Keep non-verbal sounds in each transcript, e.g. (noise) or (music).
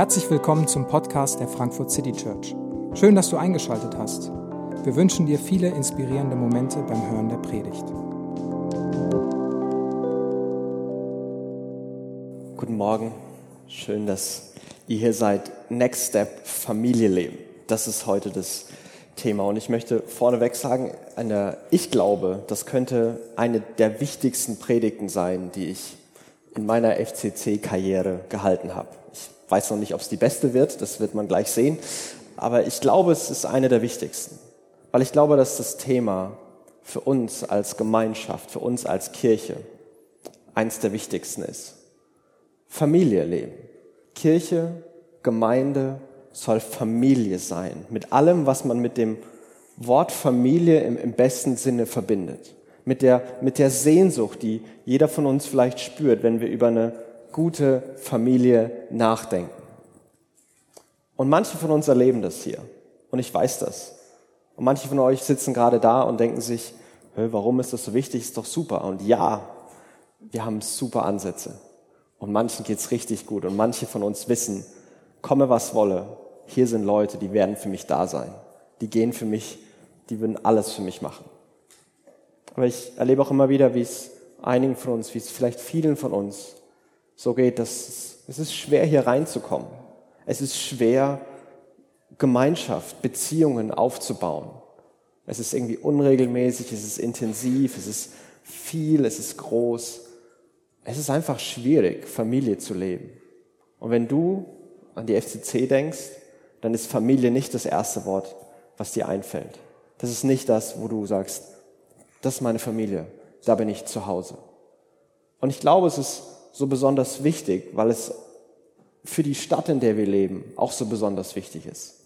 Herzlich willkommen zum Podcast der Frankfurt City Church. Schön, dass du eingeschaltet hast. Wir wünschen dir viele inspirierende Momente beim Hören der Predigt. Guten Morgen. Schön, dass ihr hier seid. Next Step Familie leben. Das ist heute das Thema. Und ich möchte vorneweg sagen, eine, ich glaube, das könnte eine der wichtigsten Predigten sein, die ich in meiner FCC-Karriere gehalten habe. Ich weiß noch nicht, ob es die beste wird, das wird man gleich sehen. Aber ich glaube, es ist eine der wichtigsten. Weil ich glaube, dass das Thema für uns als Gemeinschaft, für uns als Kirche eins der wichtigsten ist. Familie leben. Kirche, Gemeinde soll Familie sein. Mit allem, was man mit dem Wort Familie im, im besten Sinne verbindet mit der, mit der Sehnsucht, die jeder von uns vielleicht spürt, wenn wir über eine gute Familie nachdenken. Und manche von uns erleben das hier. Und ich weiß das. Und manche von euch sitzen gerade da und denken sich, warum ist das so wichtig? Ist doch super. Und ja, wir haben super Ansätze. Und manchen geht's richtig gut. Und manche von uns wissen, komme was wolle, hier sind Leute, die werden für mich da sein. Die gehen für mich, die würden alles für mich machen. Aber ich erlebe auch immer wieder, wie es einigen von uns, wie es vielleicht vielen von uns so geht, dass es, ist schwer, hier reinzukommen. Es ist schwer, Gemeinschaft, Beziehungen aufzubauen. Es ist irgendwie unregelmäßig, es ist intensiv, es ist viel, es ist groß. Es ist einfach schwierig, Familie zu leben. Und wenn du an die FCC denkst, dann ist Familie nicht das erste Wort, was dir einfällt. Das ist nicht das, wo du sagst, das ist meine Familie. Da bin ich zu Hause. Und ich glaube, es ist so besonders wichtig, weil es für die Stadt, in der wir leben, auch so besonders wichtig ist.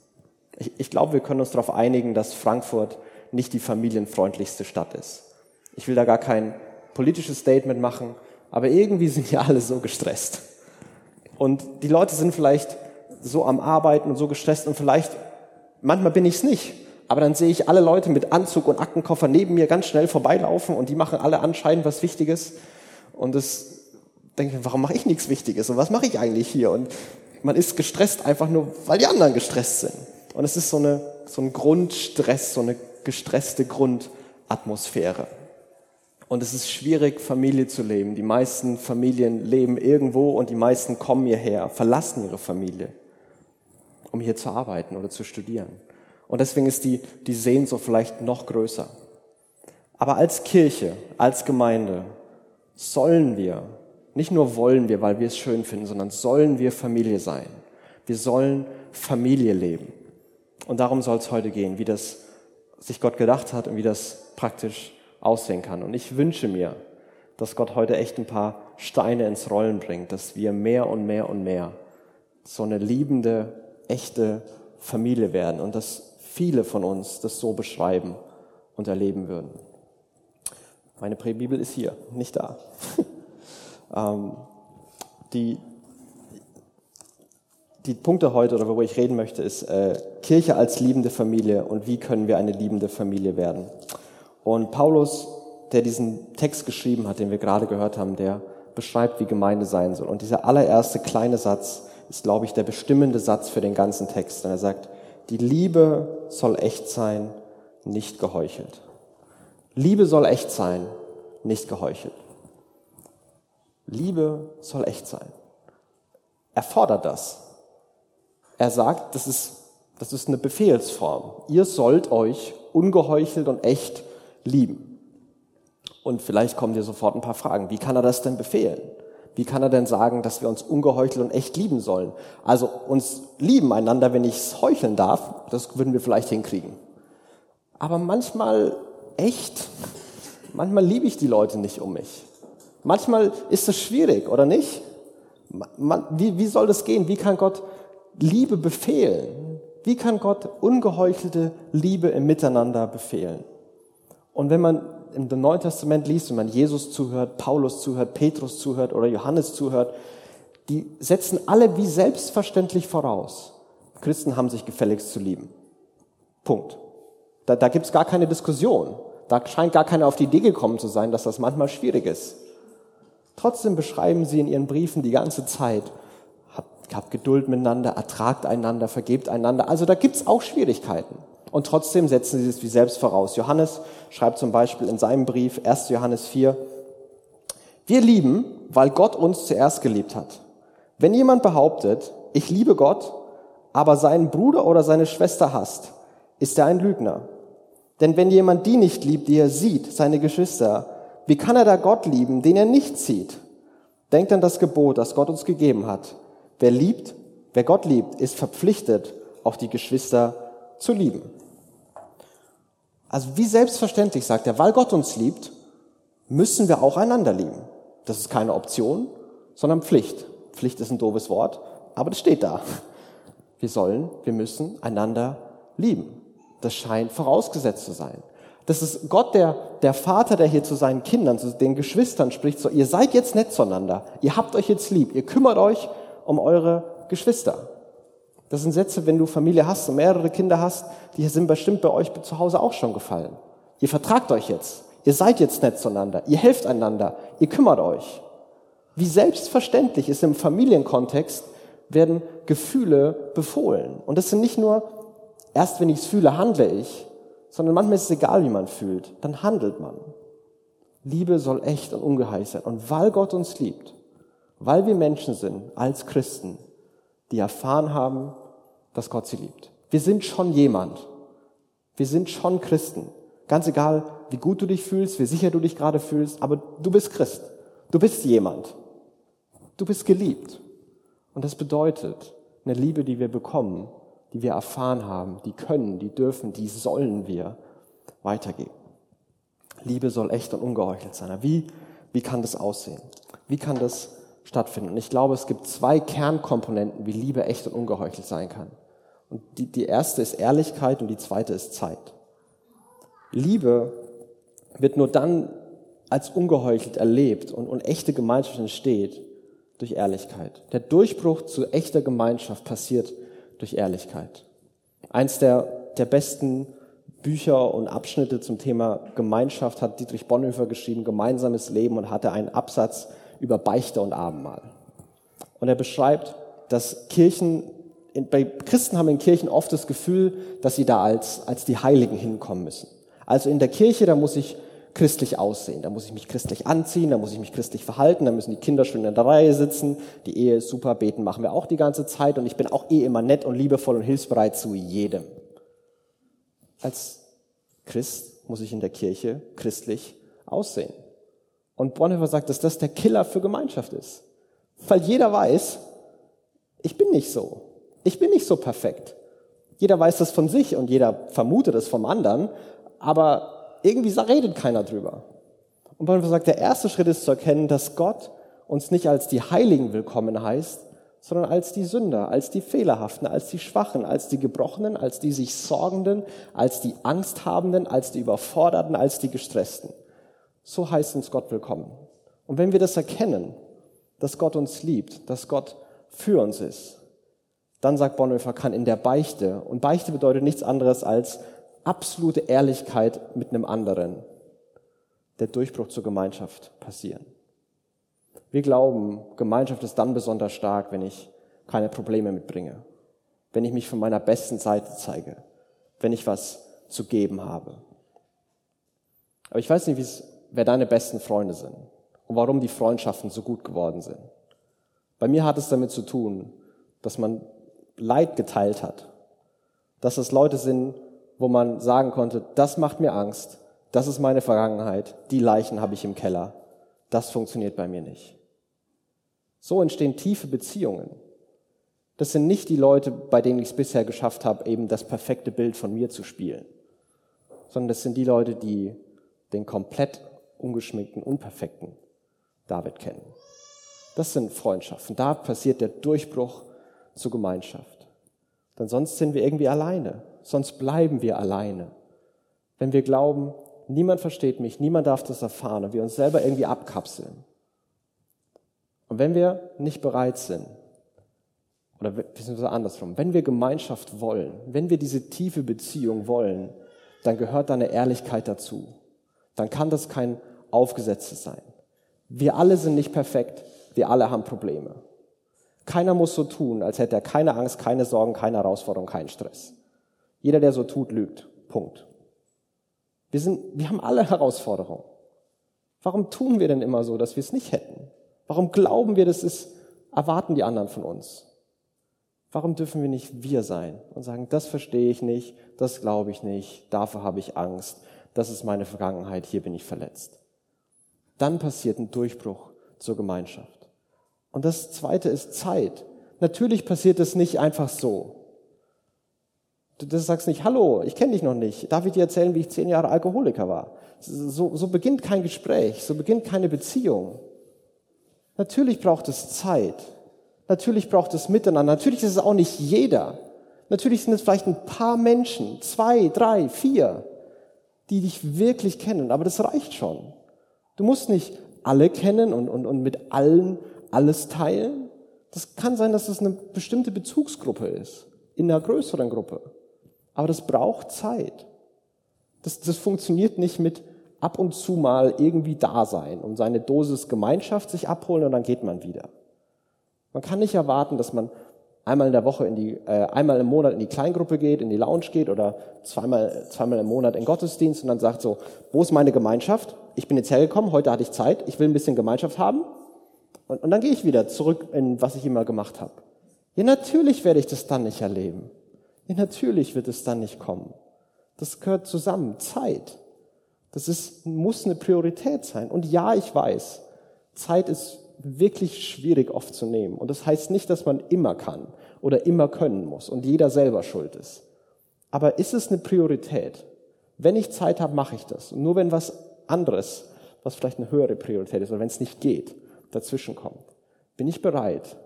Ich, ich glaube, wir können uns darauf einigen, dass Frankfurt nicht die familienfreundlichste Stadt ist. Ich will da gar kein politisches Statement machen, aber irgendwie sind ja alle so gestresst. Und die Leute sind vielleicht so am Arbeiten und so gestresst und vielleicht, manchmal bin ich es nicht. Aber dann sehe ich alle Leute mit Anzug und Aktenkoffer neben mir ganz schnell vorbeilaufen und die machen alle anscheinend was Wichtiges. Und das denke warum mache ich nichts Wichtiges? Und was mache ich eigentlich hier? Und man ist gestresst einfach nur, weil die anderen gestresst sind. Und es ist so, eine, so ein Grundstress, so eine gestresste Grundatmosphäre. Und es ist schwierig, Familie zu leben. Die meisten Familien leben irgendwo und die meisten kommen hierher, verlassen ihre Familie, um hier zu arbeiten oder zu studieren. Und deswegen ist die, die Sehnsucht vielleicht noch größer. Aber als Kirche, als Gemeinde sollen wir, nicht nur wollen wir, weil wir es schön finden, sondern sollen wir Familie sein. Wir sollen Familie leben. Und darum soll es heute gehen, wie das sich Gott gedacht hat und wie das praktisch aussehen kann. Und ich wünsche mir, dass Gott heute echt ein paar Steine ins Rollen bringt, dass wir mehr und mehr und mehr so eine liebende, echte Familie werden und dass viele von uns das so beschreiben und erleben würden. Meine Präbibel ist hier, nicht da. (laughs) ähm, die, die Punkte heute, oder worüber ich reden möchte, ist äh, Kirche als liebende Familie und wie können wir eine liebende Familie werden. Und Paulus, der diesen Text geschrieben hat, den wir gerade gehört haben, der beschreibt, wie Gemeinde sein soll. Und dieser allererste kleine Satz ist, glaube ich, der bestimmende Satz für den ganzen Text. Und er sagt, die Liebe soll echt sein, nicht geheuchelt. Liebe soll echt sein, nicht geheuchelt. Liebe soll echt sein. Er fordert das. Er sagt, das ist, das ist eine Befehlsform. Ihr sollt euch ungeheuchelt und echt lieben. Und vielleicht kommen dir sofort ein paar Fragen. Wie kann er das denn befehlen? Wie kann er denn sagen, dass wir uns ungeheuchelt und echt lieben sollen? Also uns lieben einander, wenn ich es heucheln darf, das würden wir vielleicht hinkriegen. Aber manchmal echt, manchmal liebe ich die Leute nicht um mich. Manchmal ist es schwierig, oder nicht? Wie, wie soll das gehen? Wie kann Gott Liebe befehlen? Wie kann Gott ungeheuchelte Liebe im Miteinander befehlen? Und wenn man im Neuen Testament liest, wenn man Jesus zuhört, Paulus zuhört, Petrus zuhört oder Johannes zuhört, die setzen alle wie selbstverständlich voraus. Christen haben sich gefälligst zu lieben. Punkt. Da, da gibt's gar keine Diskussion. Da scheint gar keiner auf die Idee gekommen zu sein, dass das manchmal schwierig ist. Trotzdem beschreiben sie in ihren Briefen die ganze Zeit, habt Geduld miteinander, ertragt einander, vergebt einander. Also da gibt's auch Schwierigkeiten. Und trotzdem setzen sie es wie selbst voraus. Johannes schreibt zum Beispiel in seinem Brief, 1. Johannes 4, wir lieben, weil Gott uns zuerst geliebt hat. Wenn jemand behauptet, ich liebe Gott, aber seinen Bruder oder seine Schwester hasst, ist er ein Lügner. Denn wenn jemand die nicht liebt, die er sieht, seine Geschwister, wie kann er da Gott lieben, den er nicht sieht? Denkt an das Gebot, das Gott uns gegeben hat. Wer liebt, wer Gott liebt, ist verpflichtet, auch die Geschwister zu lieben. Also wie selbstverständlich sagt er, weil Gott uns liebt, müssen wir auch einander lieben. Das ist keine Option, sondern Pflicht. Pflicht ist ein doofes Wort, aber das steht da. Wir sollen, wir müssen einander lieben. Das scheint vorausgesetzt zu sein. Das ist Gott, der, der Vater, der hier zu seinen Kindern, zu den Geschwistern spricht, so, ihr seid jetzt nett zueinander, ihr habt euch jetzt lieb, ihr kümmert euch um eure Geschwister. Das sind Sätze, wenn du Familie hast und mehrere Kinder hast, die sind bestimmt bei euch zu Hause auch schon gefallen. Ihr vertragt euch jetzt, ihr seid jetzt nett zueinander, ihr helft einander, ihr kümmert euch. Wie selbstverständlich ist im Familienkontext, werden Gefühle befohlen. Und das sind nicht nur, erst wenn ich es fühle, handle ich, sondern manchmal ist es egal, wie man fühlt, dann handelt man. Liebe soll echt und ungeheiß sein. Und weil Gott uns liebt, weil wir Menschen sind als Christen, die erfahren haben, dass Gott sie liebt. Wir sind schon jemand. Wir sind schon Christen. Ganz egal, wie gut du dich fühlst, wie sicher du dich gerade fühlst, aber du bist Christ. Du bist jemand. Du bist geliebt. Und das bedeutet, eine Liebe, die wir bekommen, die wir erfahren haben, die können, die dürfen, die sollen wir weitergeben. Liebe soll echt und ungeheuchelt sein. Wie, wie kann das aussehen? Wie kann das stattfinden? Und ich glaube, es gibt zwei Kernkomponenten, wie Liebe echt und ungeheuchelt sein kann. Und die, die erste ist Ehrlichkeit und die zweite ist Zeit. Liebe wird nur dann als ungeheuchelt erlebt und, und echte Gemeinschaft entsteht durch Ehrlichkeit. Der Durchbruch zu echter Gemeinschaft passiert durch Ehrlichkeit. Eins der, der besten Bücher und Abschnitte zum Thema Gemeinschaft hat Dietrich Bonhoeffer geschrieben, Gemeinsames Leben, und hatte einen Absatz über Beichte und Abendmahl. Und er beschreibt, dass Kirchen, bei Christen haben in Kirchen oft das Gefühl, dass sie da als, als die Heiligen hinkommen müssen. Also in der Kirche, da muss ich christlich aussehen. Da muss ich mich christlich anziehen, da muss ich mich christlich verhalten, da müssen die Kinder schön in der Reihe sitzen, die Ehe ist super, beten machen wir auch die ganze Zeit und ich bin auch eh immer nett und liebevoll und hilfsbereit zu jedem. Als Christ muss ich in der Kirche christlich aussehen. Und Bonhoeffer sagt, dass das der Killer für Gemeinschaft ist. Weil jeder weiß, ich bin nicht so. Ich bin nicht so perfekt. Jeder weiß das von sich und jeder vermutet es vom anderen, aber irgendwie redet keiner drüber. Und Bonhoeffer sagt, der erste Schritt ist zu erkennen, dass Gott uns nicht als die Heiligen willkommen heißt, sondern als die Sünder, als die Fehlerhaften, als die Schwachen, als die Gebrochenen, als die sich Sorgenden, als die Angsthabenden, als die Überforderten, als die Gestressten. So heißt uns Gott willkommen. Und wenn wir das erkennen, dass Gott uns liebt, dass Gott für uns ist, dann sagt Bonhoeffer, kann in der Beichte, und Beichte bedeutet nichts anderes als absolute Ehrlichkeit mit einem anderen der Durchbruch zur Gemeinschaft passieren. Wir glauben, Gemeinschaft ist dann besonders stark, wenn ich keine Probleme mitbringe, wenn ich mich von meiner besten Seite zeige, wenn ich was zu geben habe. Aber ich weiß nicht, wer deine besten Freunde sind und warum die Freundschaften so gut geworden sind. Bei mir hat es damit zu tun, dass man Leid geteilt hat, dass es Leute sind, wo man sagen konnte, das macht mir Angst, das ist meine Vergangenheit, die Leichen habe ich im Keller. Das funktioniert bei mir nicht. So entstehen tiefe Beziehungen. Das sind nicht die Leute, bei denen ich es bisher geschafft habe, eben das perfekte Bild von mir zu spielen, sondern das sind die Leute, die den komplett ungeschminkten, unperfekten David kennen. Das sind Freundschaften. Da passiert der Durchbruch zur Gemeinschaft. Denn sonst sind wir irgendwie alleine sonst bleiben wir alleine. Wenn wir glauben, niemand versteht mich, niemand darf das erfahren und wir uns selber irgendwie abkapseln. Und wenn wir nicht bereit sind, oder beziehungsweise andersrum, wenn wir Gemeinschaft wollen, wenn wir diese tiefe Beziehung wollen, dann gehört da eine Ehrlichkeit dazu. Dann kann das kein Aufgesetztes sein. Wir alle sind nicht perfekt, wir alle haben Probleme. Keiner muss so tun, als hätte er keine Angst, keine Sorgen, keine Herausforderung, keinen Stress. Jeder, der so tut, lügt. Punkt. Wir, sind, wir haben alle Herausforderungen. Warum tun wir denn immer so, dass wir es nicht hätten? Warum glauben wir, das ist, erwarten die anderen von uns? Warum dürfen wir nicht wir sein und sagen, das verstehe ich nicht, das glaube ich nicht, dafür habe ich Angst, das ist meine Vergangenheit, hier bin ich verletzt. Dann passiert ein Durchbruch zur Gemeinschaft. Und das Zweite ist Zeit. Natürlich passiert es nicht einfach so. Du sagst nicht, hallo, ich kenne dich noch nicht. Darf ich dir erzählen, wie ich zehn Jahre Alkoholiker war? So, so beginnt kein Gespräch, so beginnt keine Beziehung. Natürlich braucht es Zeit. Natürlich braucht es Miteinander. Natürlich ist es auch nicht jeder. Natürlich sind es vielleicht ein paar Menschen, zwei, drei, vier, die dich wirklich kennen. Aber das reicht schon. Du musst nicht alle kennen und, und, und mit allen alles teilen. Das kann sein, dass es eine bestimmte Bezugsgruppe ist, in einer größeren Gruppe. Aber das braucht Zeit. Das, das funktioniert nicht mit ab und zu mal irgendwie da sein und seine Dosis Gemeinschaft sich abholen und dann geht man wieder. Man kann nicht erwarten, dass man einmal in der Woche in die, äh, einmal im Monat in die Kleingruppe geht, in die Lounge geht oder zweimal, zweimal im Monat in Gottesdienst und dann sagt so, wo ist meine Gemeinschaft? Ich bin jetzt hergekommen, heute hatte ich Zeit, ich will ein bisschen Gemeinschaft haben und, und dann gehe ich wieder zurück in was ich immer gemacht habe. Ja, natürlich werde ich das dann nicht erleben. Ja, natürlich wird es dann nicht kommen. Das gehört zusammen. Zeit. Das ist, muss eine Priorität sein. Und ja, ich weiß, Zeit ist wirklich schwierig oft zu nehmen. Und das heißt nicht, dass man immer kann oder immer können muss und jeder selber schuld ist. Aber ist es eine Priorität? Wenn ich Zeit habe, mache ich das. Und nur wenn was anderes, was vielleicht eine höhere Priorität ist oder wenn es nicht geht, dazwischen kommt, bin ich bereit,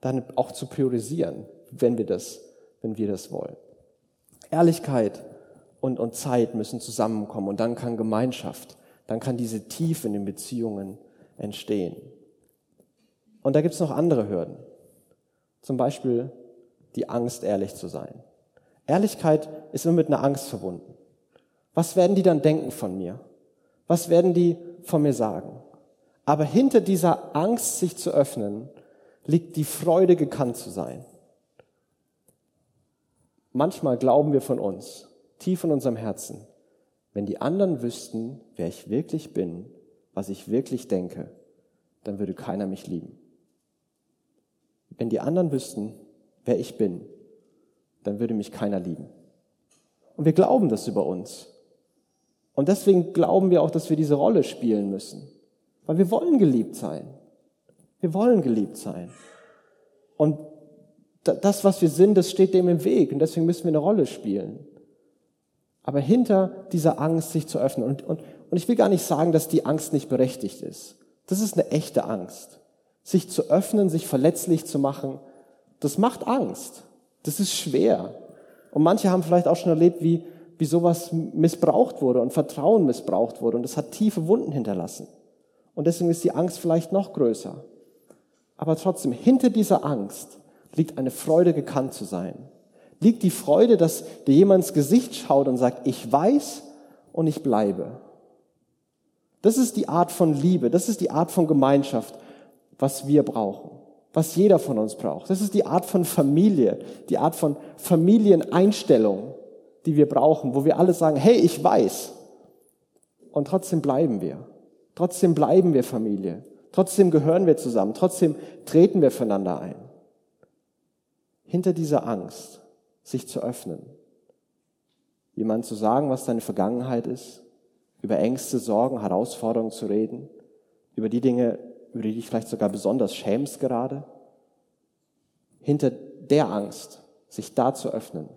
dann auch zu priorisieren, wenn wir das, wenn wir das wollen. Ehrlichkeit und, und Zeit müssen zusammenkommen und dann kann Gemeinschaft, dann kann diese Tiefe in den Beziehungen entstehen. Und da gibt's noch andere Hürden. Zum Beispiel die Angst, ehrlich zu sein. Ehrlichkeit ist immer mit einer Angst verbunden. Was werden die dann denken von mir? Was werden die von mir sagen? Aber hinter dieser Angst, sich zu öffnen, liegt die Freude, gekannt zu sein. Manchmal glauben wir von uns, tief in unserem Herzen, wenn die anderen wüssten, wer ich wirklich bin, was ich wirklich denke, dann würde keiner mich lieben. Wenn die anderen wüssten, wer ich bin, dann würde mich keiner lieben. Und wir glauben das über uns. Und deswegen glauben wir auch, dass wir diese Rolle spielen müssen. Weil wir wollen geliebt sein. Wir wollen geliebt sein. Und das, was wir sind, das steht dem im Weg. Und deswegen müssen wir eine Rolle spielen. Aber hinter dieser Angst, sich zu öffnen. Und, und, und ich will gar nicht sagen, dass die Angst nicht berechtigt ist. Das ist eine echte Angst sich zu öffnen, sich verletzlich zu machen, das macht Angst. Das ist schwer. Und manche haben vielleicht auch schon erlebt, wie, wie sowas missbraucht wurde und Vertrauen missbraucht wurde. Und das hat tiefe Wunden hinterlassen. Und deswegen ist die Angst vielleicht noch größer. Aber trotzdem, hinter dieser Angst liegt eine Freude, gekannt zu sein. Liegt die Freude, dass dir jemand ins Gesicht schaut und sagt, ich weiß und ich bleibe. Das ist die Art von Liebe, das ist die Art von Gemeinschaft, was wir brauchen, was jeder von uns braucht. Das ist die Art von Familie, die Art von Familieneinstellung, die wir brauchen, wo wir alle sagen, hey, ich weiß. Und trotzdem bleiben wir. Trotzdem bleiben wir Familie. Trotzdem gehören wir zusammen. Trotzdem treten wir füreinander ein. Hinter dieser Angst, sich zu öffnen, jemand zu sagen, was deine Vergangenheit ist, über Ängste, Sorgen, Herausforderungen zu reden, über die Dinge, über die dich vielleicht sogar besonders schämst gerade, hinter der Angst, sich da zu öffnen,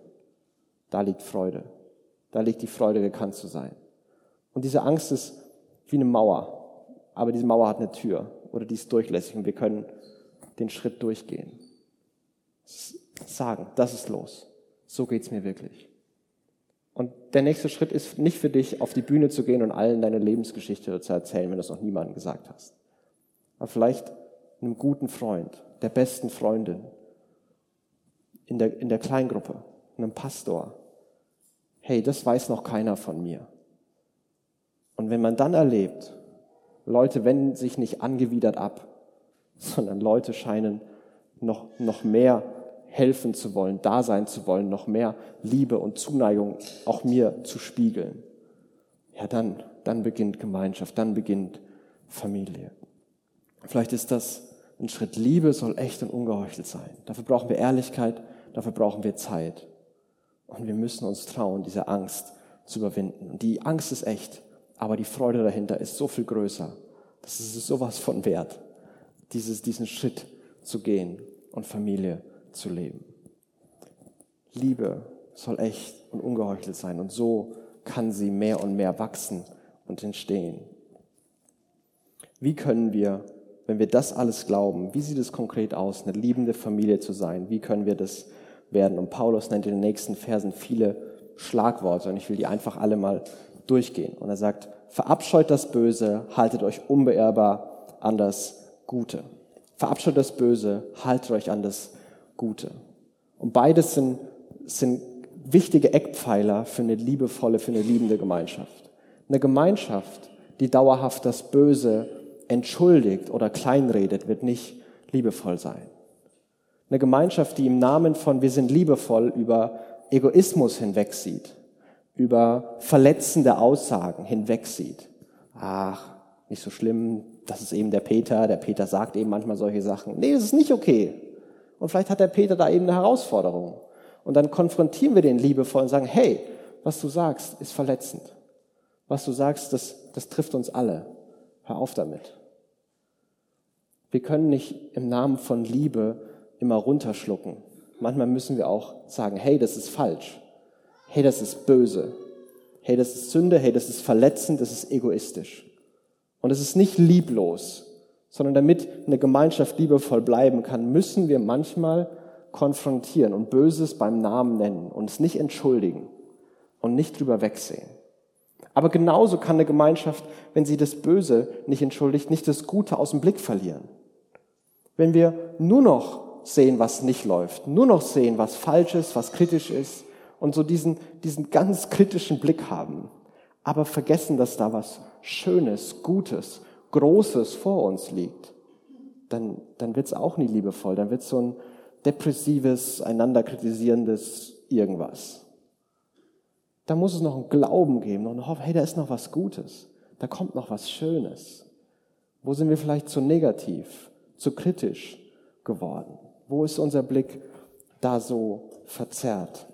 da liegt Freude. Da liegt die Freude, gekannt zu sein. Und diese Angst ist wie eine Mauer. Aber diese Mauer hat eine Tür oder die ist durchlässig und wir können den Schritt durchgehen. Sagen, das ist los. So geht's mir wirklich. Und der nächste Schritt ist nicht für dich, auf die Bühne zu gehen und allen deine Lebensgeschichte zu erzählen, wenn du es noch niemandem gesagt hast aber vielleicht einem guten Freund, der besten Freundin, in der, in der Kleingruppe, einem Pastor. Hey, das weiß noch keiner von mir. Und wenn man dann erlebt, Leute wenden sich nicht angewidert ab, (laughs) sondern Leute scheinen noch, noch mehr helfen zu wollen, da sein zu wollen, noch mehr Liebe und Zuneigung auch mir zu spiegeln. Ja, dann, dann beginnt Gemeinschaft, dann beginnt Familie. Vielleicht ist das ein Schritt. Liebe soll echt und ungeheuchelt sein. Dafür brauchen wir Ehrlichkeit, dafür brauchen wir Zeit. Und wir müssen uns trauen, diese Angst zu überwinden. Und die Angst ist echt, aber die Freude dahinter ist so viel größer. Das ist sowas von wert, dieses, diesen Schritt zu gehen und Familie zu leben. Liebe soll echt und ungeheuchelt sein und so kann sie mehr und mehr wachsen und entstehen. Wie können wir, wenn wir das alles glauben, wie sieht es konkret aus, eine liebende Familie zu sein? Wie können wir das werden? Und Paulus nennt in den nächsten Versen viele Schlagworte und ich will die einfach alle mal durchgehen. Und er sagt, verabscheut das Böse, haltet euch unbeirrbar an das Gute. Verabscheut das Böse, haltet euch an das Gute. Und beides sind, sind wichtige Eckpfeiler für eine liebevolle, für eine liebende Gemeinschaft. Eine Gemeinschaft, die dauerhaft das Böse entschuldigt oder kleinredet, wird nicht liebevoll sein. Eine Gemeinschaft, die im Namen von wir sind liebevoll über Egoismus hinwegsieht, über verletzende Aussagen hinwegsieht. Ach, nicht so schlimm, das ist eben der Peter, der Peter sagt eben manchmal solche Sachen. Nee, das ist nicht okay. Und vielleicht hat der Peter da eben eine Herausforderung. Und dann konfrontieren wir den liebevoll und sagen, hey, was du sagst, ist verletzend. Was du sagst, das, das trifft uns alle. Hör auf damit. Wir können nicht im Namen von Liebe immer runterschlucken. Manchmal müssen wir auch sagen, hey, das ist falsch. Hey, das ist böse. Hey, das ist Sünde. Hey, das ist verletzend. Das ist egoistisch. Und es ist nicht lieblos, sondern damit eine Gemeinschaft liebevoll bleiben kann, müssen wir manchmal konfrontieren und Böses beim Namen nennen und es nicht entschuldigen und nicht drüber wegsehen. Aber genauso kann eine Gemeinschaft, wenn sie das Böse nicht entschuldigt, nicht das Gute aus dem Blick verlieren. Wenn wir nur noch sehen, was nicht läuft, nur noch sehen, was falsch ist, was kritisch ist und so diesen, diesen ganz kritischen Blick haben, aber vergessen, dass da was Schönes, Gutes, Großes vor uns liegt, dann, dann wird es auch nie liebevoll, dann wird es so ein depressives, einander kritisierendes irgendwas. Da muss es noch einen Glauben geben, noch eine Hoffnung, hey, da ist noch was Gutes, da kommt noch was Schönes. Wo sind wir vielleicht zu negativ, zu kritisch geworden? Wo ist unser Blick da so verzerrt?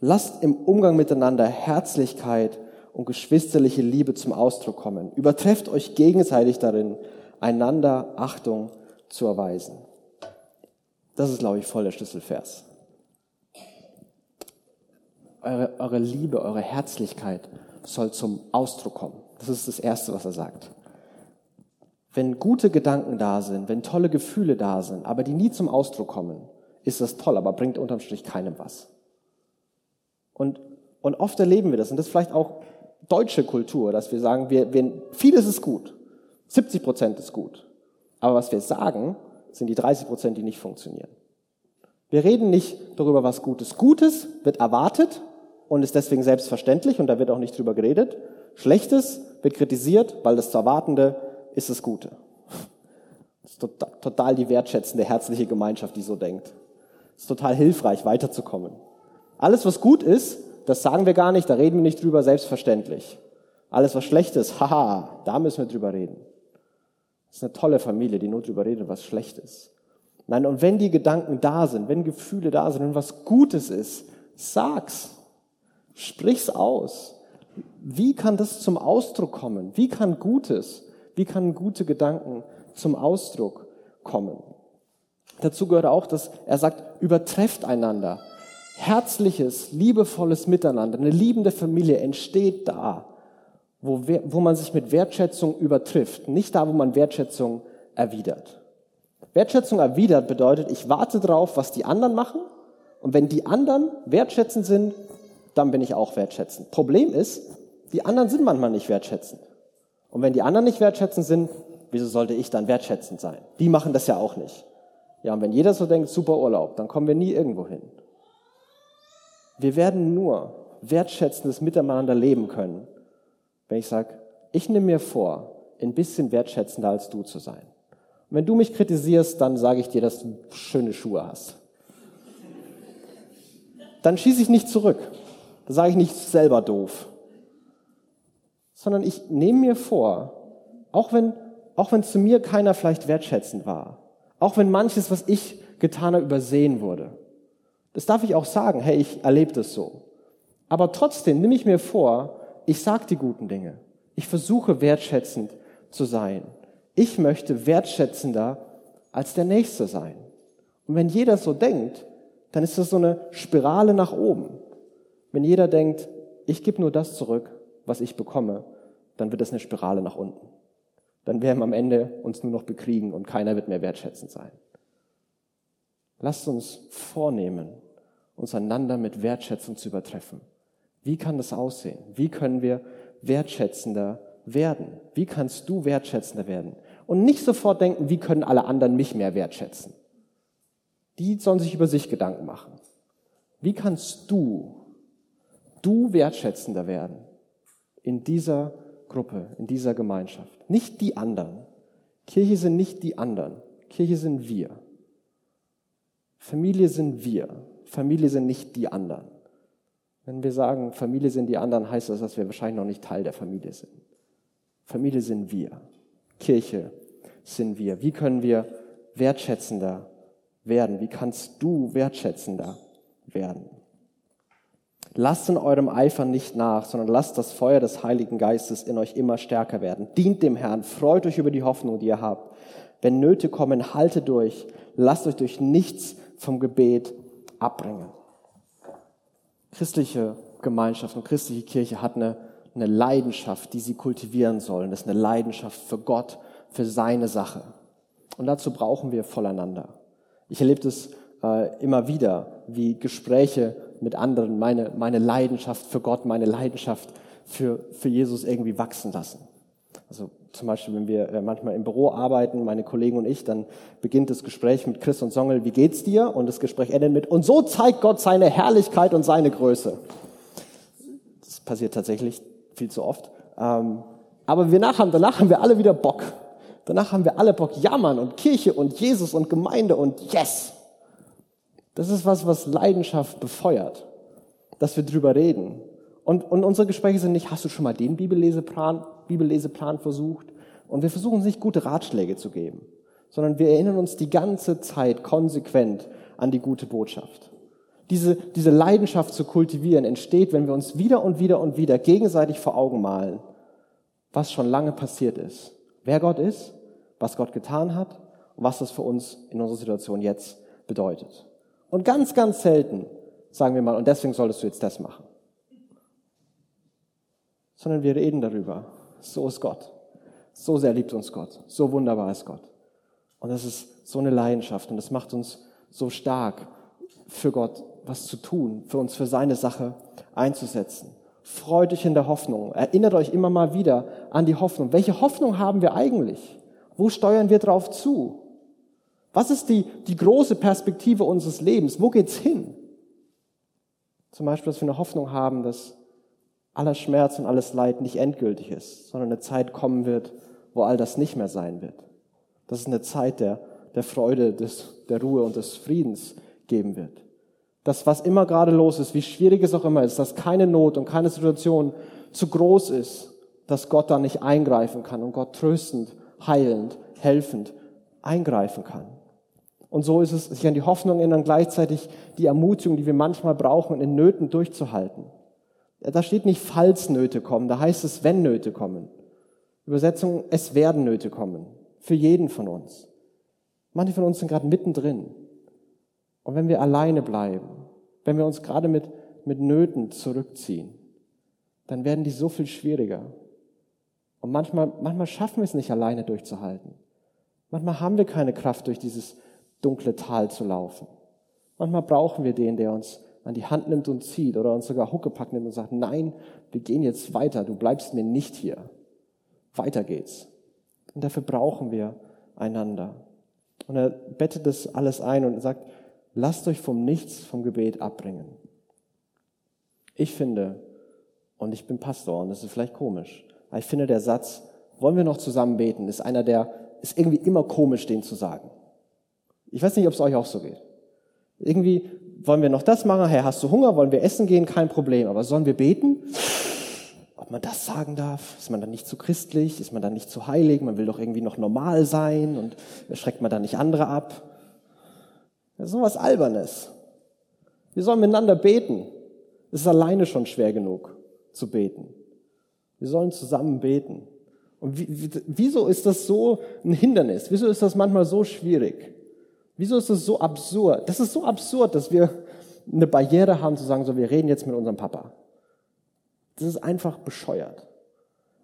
Lasst im Umgang miteinander Herzlichkeit und geschwisterliche Liebe zum Ausdruck kommen. Übertrefft euch gegenseitig darin, einander Achtung zu erweisen. Das ist, glaube ich, voll der Schlüsselvers. Eure, eure Liebe, eure Herzlichkeit soll zum Ausdruck kommen. Das ist das Erste, was er sagt. Wenn gute Gedanken da sind, wenn tolle Gefühle da sind, aber die nie zum Ausdruck kommen, ist das toll, aber bringt unterm Strich keinem was. Und, und oft erleben wir das, und das ist vielleicht auch deutsche Kultur, dass wir sagen, wir, wir, vieles ist gut, 70 Prozent ist gut, aber was wir sagen, sind die 30 Prozent, die nicht funktionieren. Wir reden nicht darüber, was Gutes. Gutes wird erwartet und ist deswegen selbstverständlich und da wird auch nicht drüber geredet. Schlechtes wird kritisiert, weil das zu Erwartende ist das Gute. Das ist total die wertschätzende, herzliche Gemeinschaft, die so denkt. Es ist total hilfreich, weiterzukommen. Alles, was gut ist, das sagen wir gar nicht, da reden wir nicht drüber, selbstverständlich. Alles, was schlecht ist, haha, da müssen wir drüber reden. Das ist eine tolle Familie, die nur drüber redet, was schlecht ist. Nein, und wenn die Gedanken da sind, wenn Gefühle da sind, wenn was Gutes ist, sag's. Sprich's aus. Wie kann das zum Ausdruck kommen? Wie kann Gutes, wie kann gute Gedanken zum Ausdruck kommen? Dazu gehört auch, dass er sagt, übertrefft einander. Herzliches, liebevolles Miteinander, eine liebende Familie entsteht da, wo, wo man sich mit Wertschätzung übertrifft, nicht da, wo man Wertschätzung erwidert. Wertschätzung erwidert bedeutet, ich warte drauf, was die anderen machen und wenn die anderen wertschätzend sind, dann bin ich auch wertschätzend. Problem ist, die anderen sind manchmal nicht wertschätzend. Und wenn die anderen nicht wertschätzend sind, wieso sollte ich dann wertschätzend sein? Die machen das ja auch nicht. Ja, und wenn jeder so denkt, super Urlaub, dann kommen wir nie irgendwo hin. Wir werden nur wertschätzendes Miteinander leben können, wenn ich sage, ich nehme mir vor, ein bisschen wertschätzender als du zu sein. Wenn du mich kritisierst, dann sage ich dir, dass du schöne Schuhe hast. Dann schieße ich nicht zurück. Da sage ich nicht selber doof. Sondern ich nehme mir vor, auch wenn, auch wenn zu mir keiner vielleicht wertschätzend war, auch wenn manches, was ich getan habe, übersehen wurde. Das darf ich auch sagen, hey, ich erlebe das so. Aber trotzdem nehme ich mir vor, ich sage die guten Dinge. Ich versuche wertschätzend zu sein. Ich möchte wertschätzender als der Nächste sein. Und wenn jeder so denkt, dann ist das so eine Spirale nach oben. Wenn jeder denkt, ich gebe nur das zurück, was ich bekomme, dann wird das eine Spirale nach unten. Dann werden wir am Ende uns nur noch bekriegen und keiner wird mehr wertschätzend sein. Lasst uns vornehmen, uns einander mit Wertschätzung zu übertreffen. Wie kann das aussehen? Wie können wir wertschätzender werden? Wie kannst du wertschätzender werden? Und nicht sofort denken, wie können alle anderen mich mehr wertschätzen? Die sollen sich über sich Gedanken machen. Wie kannst du, du wertschätzender werden in dieser Gruppe, in dieser Gemeinschaft? Nicht die anderen. Kirche sind nicht die anderen. Kirche sind wir. Familie sind wir. Familie sind nicht die anderen. Wenn wir sagen, Familie sind die anderen, heißt das, dass wir wahrscheinlich noch nicht Teil der Familie sind. Familie sind wir. Kirche sind wir. Wie können wir wertschätzender werden? Wie kannst du wertschätzender werden? Lasst in eurem Eifer nicht nach, sondern lasst das Feuer des Heiligen Geistes in euch immer stärker werden. Dient dem Herrn, freut euch über die Hoffnung, die ihr habt. Wenn Nöte kommen, haltet durch. Lasst euch durch nichts vom Gebet abbringen. Christliche Gemeinschaft und christliche Kirche hat eine, eine Leidenschaft, die sie kultivieren sollen. Das ist eine Leidenschaft für Gott, für seine Sache. Und dazu brauchen wir voneinander. Ich erlebe das äh, immer wieder, wie Gespräche mit anderen meine, meine Leidenschaft für Gott, meine Leidenschaft für, für Jesus irgendwie wachsen lassen. Also zum Beispiel, wenn wir äh, manchmal im Büro arbeiten, meine Kollegen und ich, dann beginnt das Gespräch mit Chris und Songel, wie geht's dir? Und das Gespräch endet mit, und so zeigt Gott seine Herrlichkeit und seine Größe. Das passiert tatsächlich viel zu oft. Ähm, aber wir nach, danach haben wir alle wieder Bock. Danach haben wir alle Bock, jammern und Kirche und Jesus und Gemeinde und yes. Das ist was, was Leidenschaft befeuert, dass wir drüber reden. Und, und unsere Gespräche sind nicht, hast du schon mal den Bibelleseplan, Bibelleseplan versucht? Und wir versuchen uns nicht gute Ratschläge zu geben, sondern wir erinnern uns die ganze Zeit konsequent an die gute Botschaft. Diese, diese Leidenschaft zu kultivieren entsteht, wenn wir uns wieder und wieder und wieder gegenseitig vor Augen malen, was schon lange passiert ist. Wer Gott ist, was Gott getan hat und was das für uns in unserer Situation jetzt bedeutet. Und ganz, ganz selten sagen wir mal, und deswegen solltest du jetzt das machen. Sondern wir reden darüber. So ist Gott. So sehr liebt uns Gott. So wunderbar ist Gott. Und das ist so eine Leidenschaft und das macht uns so stark, für Gott was zu tun, für uns für seine Sache einzusetzen. Freut euch in der Hoffnung. Erinnert euch immer mal wieder an die Hoffnung. Welche Hoffnung haben wir eigentlich? Wo steuern wir drauf zu? Was ist die, die große Perspektive unseres Lebens? Wo geht's hin? Zum Beispiel, dass wir eine Hoffnung haben, dass aller Schmerz und alles Leid nicht endgültig ist, sondern eine Zeit kommen wird, wo all das nicht mehr sein wird. Dass es eine Zeit der, der Freude, des, der Ruhe und des Friedens geben wird. Dass was immer gerade los ist, wie schwierig es auch immer ist, dass keine Not und keine Situation zu groß ist, dass Gott da nicht eingreifen kann und Gott tröstend, heilend, helfend eingreifen kann. Und so ist es, sich an die Hoffnung erinnern, gleichzeitig die Ermutigung, die wir manchmal brauchen, in Nöten durchzuhalten. Da steht nicht, falls Nöte kommen, da heißt es, wenn Nöte kommen. Übersetzung, es werden Nöte kommen. Für jeden von uns. Manche von uns sind gerade mittendrin. Und wenn wir alleine bleiben, wenn wir uns gerade mit, mit Nöten zurückziehen, dann werden die so viel schwieriger. Und manchmal, manchmal schaffen wir es nicht alleine durchzuhalten. Manchmal haben wir keine Kraft, durch dieses dunkle Tal zu laufen. Manchmal brauchen wir den, der uns an die Hand nimmt und zieht oder uns sogar Huckepack nimmt und sagt, nein, wir gehen jetzt weiter, du bleibst mir nicht hier. Weiter geht's. Und dafür brauchen wir einander. Und er bettet das alles ein und sagt, lasst euch vom Nichts, vom Gebet abbringen. Ich finde, und ich bin Pastor und das ist vielleicht komisch, aber ich finde der Satz, wollen wir noch zusammen beten? Ist einer, der ist irgendwie immer komisch, den zu sagen. Ich weiß nicht, ob es euch auch so geht. Irgendwie wollen wir noch das machen? Hey, hast du Hunger? Wollen wir essen gehen? Kein Problem. Aber sollen wir beten? Ob man das sagen darf? Ist man dann nicht zu christlich? Ist man dann nicht zu heilig? Man will doch irgendwie noch normal sein und schreckt man dann nicht andere ab? Das ist sowas Albernes. Wir sollen miteinander beten. Es ist alleine schon schwer genug zu beten. Wir sollen zusammen beten. Und wieso ist das so ein Hindernis? Wieso ist das manchmal so schwierig? Wieso ist das so absurd? Das ist so absurd, dass wir eine Barriere haben zu sagen, so, wir reden jetzt mit unserem Papa. Das ist einfach bescheuert.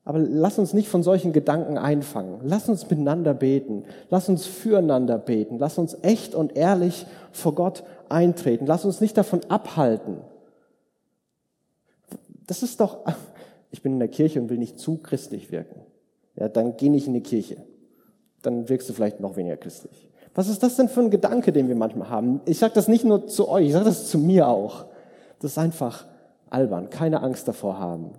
Aber lass uns nicht von solchen Gedanken einfangen. Lass uns miteinander beten. Lass uns füreinander beten. Lass uns echt und ehrlich vor Gott eintreten. Lass uns nicht davon abhalten. Das ist doch, (laughs) ich bin in der Kirche und will nicht zu christlich wirken. Ja, dann geh nicht in die Kirche. Dann wirkst du vielleicht noch weniger christlich. Was ist das denn für ein Gedanke, den wir manchmal haben? Ich sage das nicht nur zu euch, ich sage das zu mir auch. Das ist einfach albern. Keine Angst davor haben.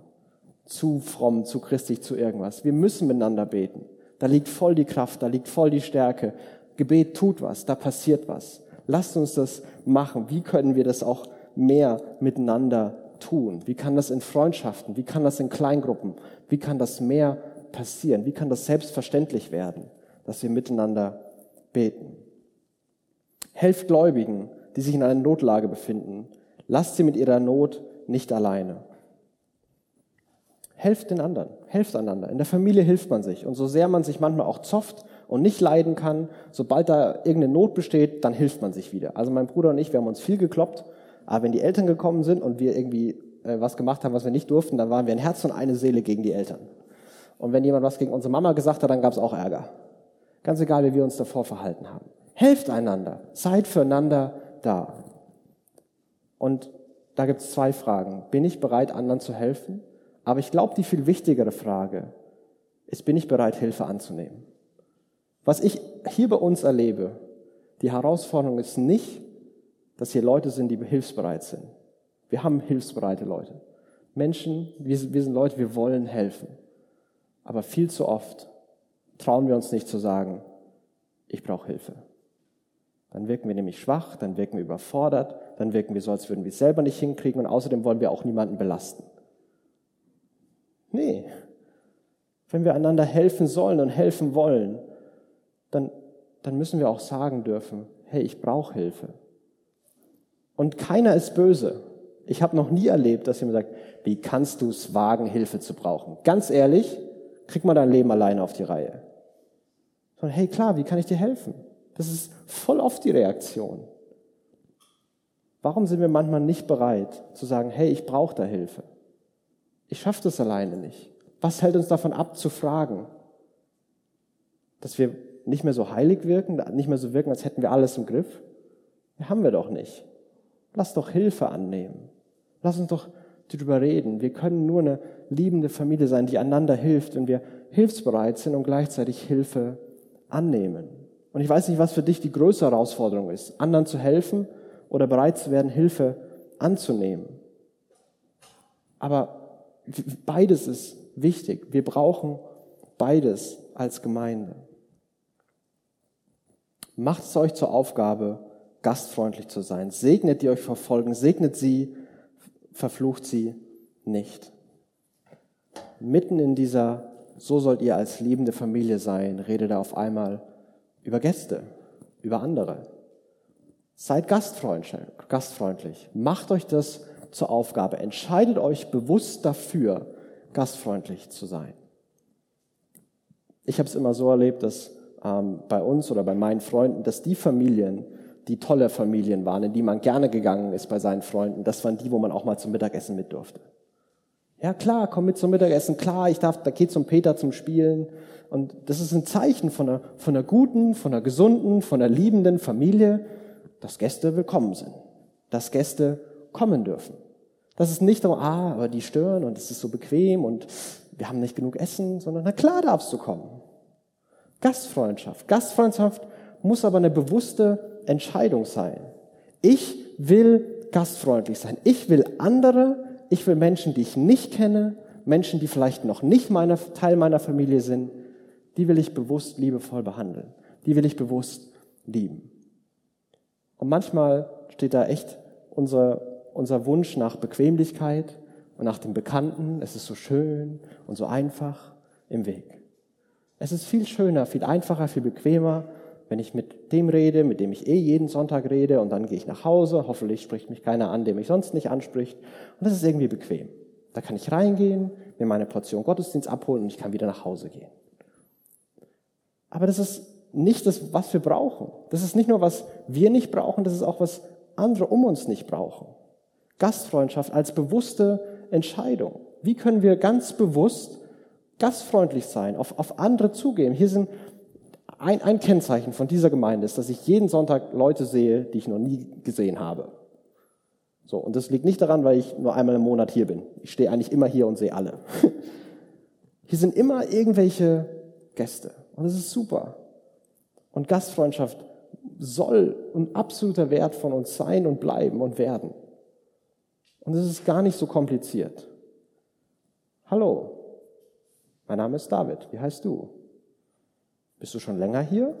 Zu fromm, zu christlich, zu irgendwas. Wir müssen miteinander beten. Da liegt voll die Kraft, da liegt voll die Stärke. Gebet tut was, da passiert was. Lasst uns das machen. Wie können wir das auch mehr miteinander tun? Wie kann das in Freundschaften? Wie kann das in Kleingruppen? Wie kann das mehr passieren? Wie kann das selbstverständlich werden, dass wir miteinander beten? Helft Gläubigen, die sich in einer Notlage befinden. Lasst sie mit ihrer Not nicht alleine. Helft den anderen, helft einander. In der Familie hilft man sich. Und so sehr man sich manchmal auch zofft und nicht leiden kann, sobald da irgendeine Not besteht, dann hilft man sich wieder. Also mein Bruder und ich, wir haben uns viel gekloppt, aber wenn die Eltern gekommen sind und wir irgendwie äh, was gemacht haben, was wir nicht durften, dann waren wir ein Herz und eine Seele gegen die Eltern. Und wenn jemand was gegen unsere Mama gesagt hat, dann gab es auch Ärger. Ganz egal, wie wir uns davor verhalten haben. Helft einander, seid füreinander da. Und da gibt es zwei Fragen. Bin ich bereit, anderen zu helfen? Aber ich glaube, die viel wichtigere Frage ist, bin ich bereit, Hilfe anzunehmen? Was ich hier bei uns erlebe, die Herausforderung ist nicht, dass hier Leute sind, die hilfsbereit sind. Wir haben hilfsbereite Leute. Menschen, wir, sind Leute, wir wollen helfen. Aber viel zu oft trauen wir uns nicht zu sagen, ich brauche Hilfe. Dann wirken wir nämlich schwach, dann wirken wir überfordert, dann wirken wir so, als würden wir es selber nicht hinkriegen und außerdem wollen wir auch niemanden belasten. Nee. Wenn wir einander helfen sollen und helfen wollen, dann, dann müssen wir auch sagen dürfen, hey, ich brauche Hilfe. Und keiner ist böse. Ich habe noch nie erlebt, dass jemand sagt, wie kannst du es wagen, Hilfe zu brauchen? Ganz ehrlich, krieg mal dein Leben alleine auf die Reihe. Sondern, hey klar, wie kann ich dir helfen? Das ist voll oft die Reaktion. Warum sind wir manchmal nicht bereit zu sagen, hey, ich brauche da Hilfe? Ich schaffe das alleine nicht. Was hält uns davon ab zu fragen? Dass wir nicht mehr so heilig wirken, nicht mehr so wirken, als hätten wir alles im Griff? Ja, haben wir doch nicht. Lass doch Hilfe annehmen. Lass uns doch darüber reden. Wir können nur eine liebende Familie sein, die einander hilft, wenn wir hilfsbereit sind und gleichzeitig Hilfe annehmen. Und ich weiß nicht, was für dich die größte Herausforderung ist, anderen zu helfen oder bereit zu werden, Hilfe anzunehmen. Aber beides ist wichtig. Wir brauchen beides als Gemeinde. Macht es euch zur Aufgabe, gastfreundlich zu sein. Segnet die euch verfolgen, segnet sie, verflucht sie nicht. Mitten in dieser so sollt ihr als liebende Familie sein, redet er auf einmal über Gäste, über andere. Seid gastfreundlich. Macht euch das zur Aufgabe. Entscheidet euch bewusst dafür, gastfreundlich zu sein. Ich habe es immer so erlebt, dass ähm, bei uns oder bei meinen Freunden, dass die Familien, die tolle Familien waren, in die man gerne gegangen ist bei seinen Freunden, das waren die, wo man auch mal zum Mittagessen mit durfte. Ja klar, komm mit zum Mittagessen, klar, ich darf, da geht zum Peter zum Spielen. Und das ist ein Zeichen von einer, von einer guten, von einer gesunden, von einer liebenden Familie, dass Gäste willkommen sind, dass Gäste kommen dürfen. Das ist nicht nur, ah, aber die stören und es ist so bequem und wir haben nicht genug Essen, sondern na klar darfst du kommen. Gastfreundschaft. Gastfreundschaft muss aber eine bewusste Entscheidung sein. Ich will gastfreundlich sein. Ich will andere ich will Menschen, die ich nicht kenne, Menschen, die vielleicht noch nicht meine, Teil meiner Familie sind, die will ich bewusst liebevoll behandeln. Die will ich bewusst lieben. Und manchmal steht da echt unser, unser Wunsch nach Bequemlichkeit und nach dem Bekannten. Es ist so schön und so einfach im Weg. Es ist viel schöner, viel einfacher, viel bequemer, wenn ich mit dem rede, mit dem ich eh jeden Sonntag rede und dann gehe ich nach Hause. Hoffentlich spricht mich keiner an, der mich sonst nicht anspricht. Und das ist irgendwie bequem. Da kann ich reingehen, mir meine Portion Gottesdienst abholen und ich kann wieder nach Hause gehen. Aber das ist nicht das, was wir brauchen. Das ist nicht nur, was wir nicht brauchen, das ist auch, was andere um uns nicht brauchen. Gastfreundschaft als bewusste Entscheidung. Wie können wir ganz bewusst gastfreundlich sein, auf, auf andere zugehen? Hier sind ein, ein Kennzeichen von dieser Gemeinde ist, dass ich jeden Sonntag Leute sehe, die ich noch nie gesehen habe. So, und das liegt nicht daran, weil ich nur einmal im Monat hier bin. Ich stehe eigentlich immer hier und sehe alle. (laughs) Hier sind immer irgendwelche Gäste. Und das ist super. Und Gastfreundschaft soll ein absoluter Wert von uns sein und bleiben und werden. Und es ist gar nicht so kompliziert. Hallo, mein Name ist David. Wie heißt du? Bist du schon länger hier?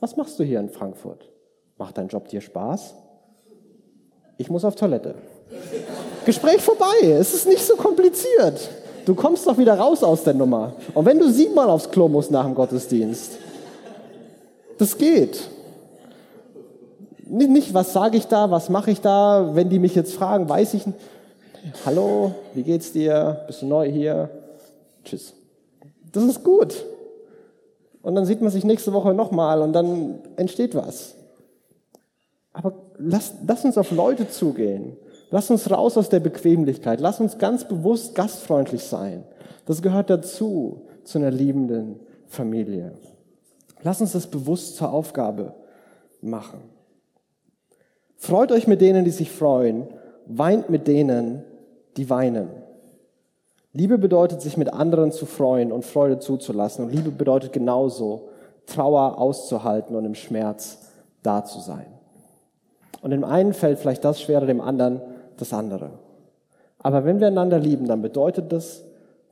Was machst du hier in Frankfurt? Macht dein Job dir Spaß? Ich muss auf Toilette. Gespräch vorbei. Es ist nicht so kompliziert. Du kommst doch wieder raus aus der Nummer. Und wenn du siebenmal aufs Klo musst nach dem Gottesdienst, das geht. Nicht, nicht was sage ich da, was mache ich da, wenn die mich jetzt fragen, weiß ich nicht. Hallo, wie geht's dir? Bist du neu hier? Tschüss. Das ist gut. Und dann sieht man sich nächste Woche nochmal und dann entsteht was. Aber lass, lass uns auf Leute zugehen. Lass uns raus aus der Bequemlichkeit. Lass uns ganz bewusst gastfreundlich sein. Das gehört dazu, zu einer liebenden Familie. Lass uns das bewusst zur Aufgabe machen. Freut euch mit denen, die sich freuen, weint mit denen, die weinen. Liebe bedeutet, sich mit anderen zu freuen und Freude zuzulassen. Und Liebe bedeutet genauso, Trauer auszuhalten und im Schmerz da zu sein. Und im einen fällt vielleicht das schwerer, dem anderen das andere. Aber wenn wir einander lieben, dann bedeutet das,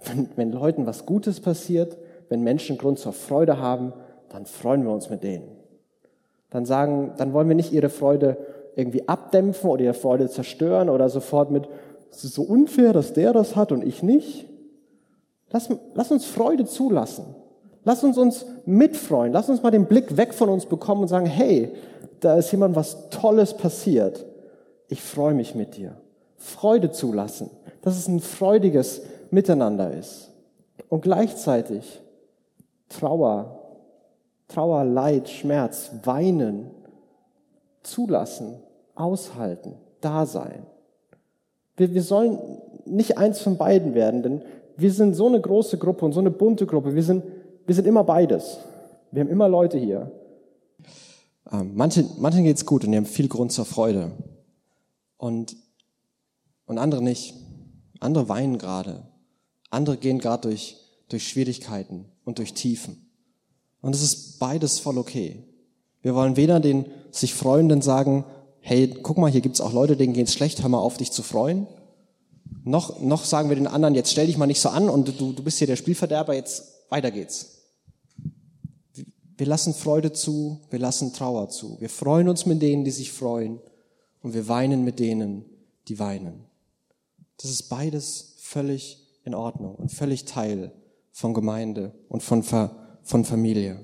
wenn, wenn Leuten was Gutes passiert, wenn Menschen Grund zur Freude haben, dann freuen wir uns mit denen. Dann sagen, dann wollen wir nicht ihre Freude irgendwie abdämpfen oder ihre Freude zerstören oder sofort mit, es ist so unfair, dass der das hat und ich nicht. Lass, lass uns Freude zulassen. Lass uns uns mitfreuen. Lass uns mal den Blick weg von uns bekommen und sagen, hey, da ist jemand was Tolles passiert. Ich freue mich mit dir. Freude zulassen, dass es ein freudiges Miteinander ist. Und gleichzeitig Trauer Trauer, Leid, Schmerz, Weinen zulassen, aushalten, da sein. Wir, wir sollen nicht eins von beiden werden, denn wir sind so eine große Gruppe und so eine bunte Gruppe. Wir sind, wir sind immer beides. Wir haben immer Leute hier. Ähm, manchen, manchen geht's gut und die haben viel Grund zur Freude. Und, und andere nicht. Andere weinen gerade. Andere gehen gerade durch, durch Schwierigkeiten und durch Tiefen. Und es ist beides voll okay. Wir wollen weder den sich Freuenden sagen, hey, guck mal, hier gibt's auch Leute, denen geht's schlecht, hör mal auf, dich zu freuen. Noch, noch sagen wir den anderen, jetzt stell dich mal nicht so an und du, du bist hier der Spielverderber, jetzt weiter geht's. Wir lassen Freude zu, wir lassen Trauer zu. Wir freuen uns mit denen, die sich freuen und wir weinen mit denen, die weinen. Das ist beides völlig in Ordnung und völlig Teil von Gemeinde und von von Familie.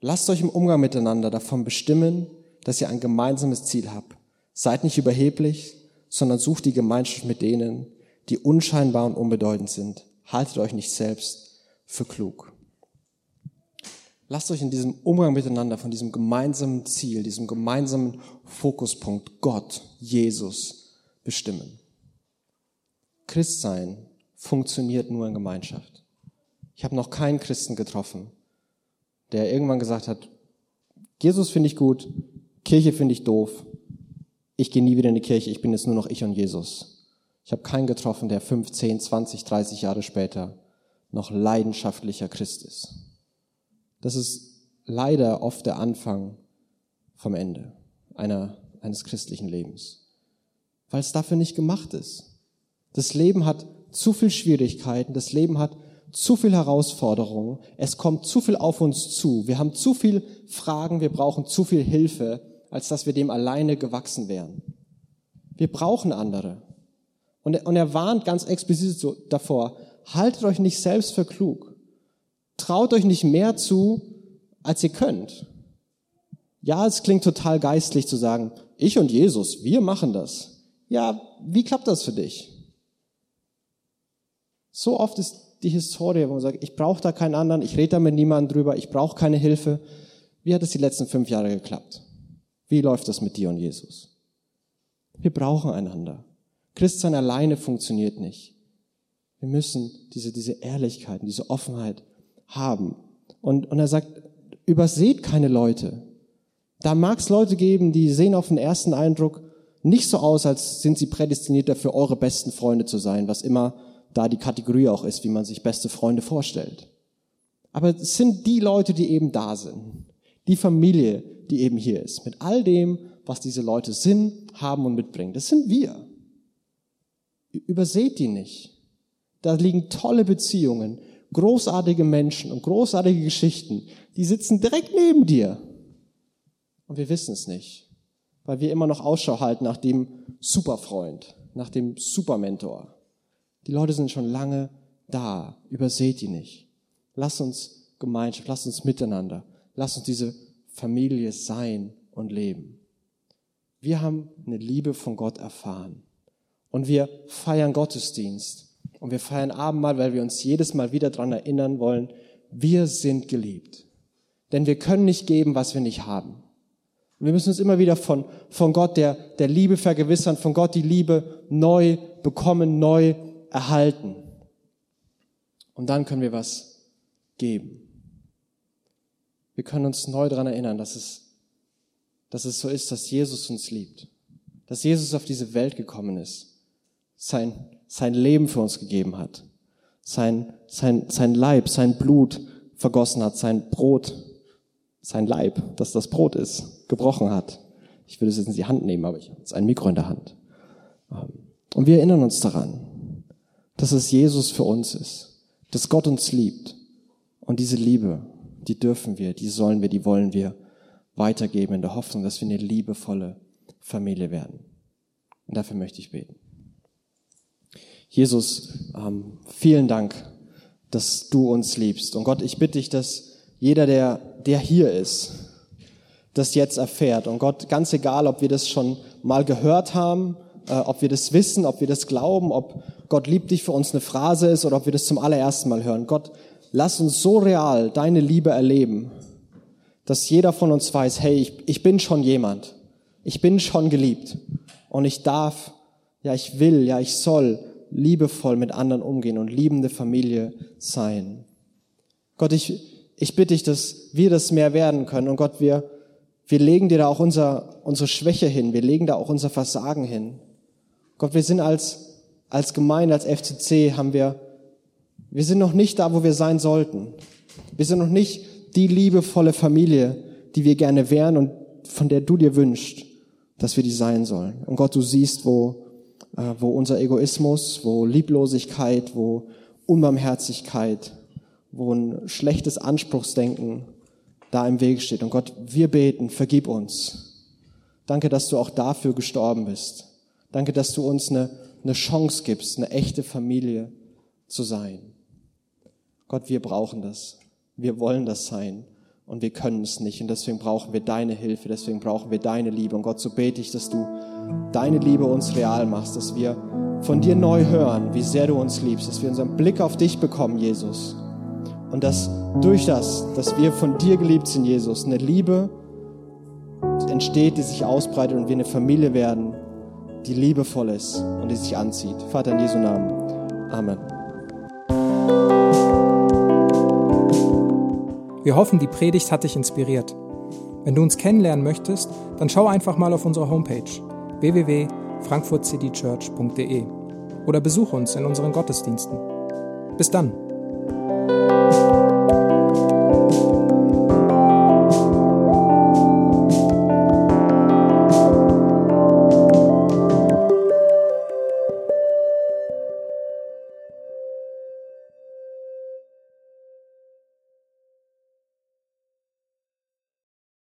Lasst euch im Umgang miteinander davon bestimmen, dass ihr ein gemeinsames Ziel habt. Seid nicht überheblich, sondern sucht die Gemeinschaft mit denen, die unscheinbar und unbedeutend sind. Haltet euch nicht selbst für klug. Lasst euch in diesem Umgang miteinander von diesem gemeinsamen Ziel, diesem gemeinsamen Fokuspunkt Gott, Jesus bestimmen. Christsein funktioniert nur in Gemeinschaft. Ich habe noch keinen Christen getroffen, der irgendwann gesagt hat, Jesus finde ich gut, Kirche finde ich doof, ich gehe nie wieder in die Kirche, ich bin jetzt nur noch ich und Jesus. Ich habe keinen getroffen, der 15, 20, 30 Jahre später noch leidenschaftlicher Christ ist. Das ist leider oft der Anfang vom Ende einer, eines christlichen Lebens, weil es dafür nicht gemacht ist. Das Leben hat zu viel Schwierigkeiten, das Leben hat zu viel Herausforderungen, es kommt zu viel auf uns zu, wir haben zu viel Fragen, wir brauchen zu viel Hilfe, als dass wir dem alleine gewachsen wären. Wir brauchen andere. Und er, und er warnt ganz explizit so davor, haltet euch nicht selbst für klug. Traut euch nicht mehr zu, als ihr könnt. Ja, es klingt total geistlich zu sagen, ich und Jesus, wir machen das. Ja, wie klappt das für dich? So oft ist die Historie, wo man sagt, ich brauche da keinen anderen, ich rede da mit niemandem drüber, ich brauche keine Hilfe. Wie hat es die letzten fünf Jahre geklappt? Wie läuft das mit dir und Jesus? Wir brauchen einander. Christsein alleine funktioniert nicht. Wir müssen diese, diese Ehrlichkeit, diese Offenheit haben. Und, und er sagt, überseht keine Leute. Da mag es Leute geben, die sehen auf den ersten Eindruck nicht so aus, als sind sie prädestiniert dafür, eure besten Freunde zu sein, was immer da die Kategorie auch ist, wie man sich beste Freunde vorstellt. Aber es sind die Leute, die eben da sind. Die Familie, die eben hier ist. Mit all dem, was diese Leute sind, haben und mitbringen. Das sind wir. Überseht die nicht. Da liegen tolle Beziehungen, großartige Menschen und großartige Geschichten. Die sitzen direkt neben dir. Und wir wissen es nicht, weil wir immer noch Ausschau halten nach dem Superfreund, nach dem Supermentor. Die Leute sind schon lange da. Überseht die nicht. Lass uns Gemeinschaft, lass uns miteinander, lass uns diese Familie sein und leben. Wir haben eine Liebe von Gott erfahren. Und wir feiern Gottesdienst. Und wir feiern Abendmahl, weil wir uns jedes Mal wieder dran erinnern wollen, wir sind geliebt. Denn wir können nicht geben, was wir nicht haben. Und wir müssen uns immer wieder von, von Gott der, der Liebe vergewissern, von Gott die Liebe neu bekommen, neu erhalten. Und dann können wir was geben. Wir können uns neu daran erinnern, dass es, dass es so ist, dass Jesus uns liebt. Dass Jesus auf diese Welt gekommen ist. Sein, sein Leben für uns gegeben hat. Sein, sein, sein Leib, sein Blut vergossen hat. Sein Brot, sein Leib, das das Brot ist, gebrochen hat. Ich würde es jetzt in die Hand nehmen, aber ich habe jetzt ein Mikro in der Hand. Und wir erinnern uns daran dass es Jesus für uns ist, dass Gott uns liebt. Und diese Liebe, die dürfen wir, die sollen wir, die wollen wir weitergeben in der Hoffnung, dass wir eine liebevolle Familie werden. Und dafür möchte ich beten. Jesus, ähm, vielen Dank, dass du uns liebst. Und Gott, ich bitte dich, dass jeder, der, der hier ist, das jetzt erfährt. Und Gott, ganz egal, ob wir das schon mal gehört haben äh, ob wir das wissen, ob wir das glauben, ob Gott liebt dich für uns eine Phrase ist oder ob wir das zum allerersten Mal hören. Gott, lass uns so real deine Liebe erleben, dass jeder von uns weiß, hey, ich, ich bin schon jemand. Ich bin schon geliebt. Und ich darf, ja, ich will, ja, ich soll liebevoll mit anderen umgehen und liebende Familie sein. Gott, ich, ich bitte dich, dass wir das mehr werden können. Und Gott, wir, wir legen dir da auch unser, unsere Schwäche hin. Wir legen da auch unser Versagen hin. Gott, wir sind als, als Gemeinde, als FCC, haben wir, wir sind noch nicht da, wo wir sein sollten. Wir sind noch nicht die liebevolle Familie, die wir gerne wären und von der du dir wünschst, dass wir die sein sollen. Und Gott, du siehst, wo, äh, wo unser Egoismus, wo Lieblosigkeit, wo Unbarmherzigkeit, wo ein schlechtes Anspruchsdenken da im Weg steht. Und Gott, wir beten, vergib uns. Danke, dass du auch dafür gestorben bist. Danke, dass du uns eine, eine Chance gibst, eine echte Familie zu sein. Gott, wir brauchen das. Wir wollen das sein und wir können es nicht. Und deswegen brauchen wir deine Hilfe, deswegen brauchen wir deine Liebe. Und Gott, so bete ich, dass du deine Liebe uns real machst, dass wir von dir neu hören, wie sehr du uns liebst, dass wir unseren Blick auf dich bekommen, Jesus. Und dass durch das, dass wir von dir geliebt sind, Jesus, eine Liebe entsteht, die sich ausbreitet und wir eine Familie werden, die liebevoll ist und die sich anzieht. Vater, in Jesu Namen. Amen. Wir hoffen, die Predigt hat dich inspiriert. Wenn du uns kennenlernen möchtest, dann schau einfach mal auf unsere Homepage www.frankfurtcitychurch.de oder besuche uns in unseren Gottesdiensten. Bis dann.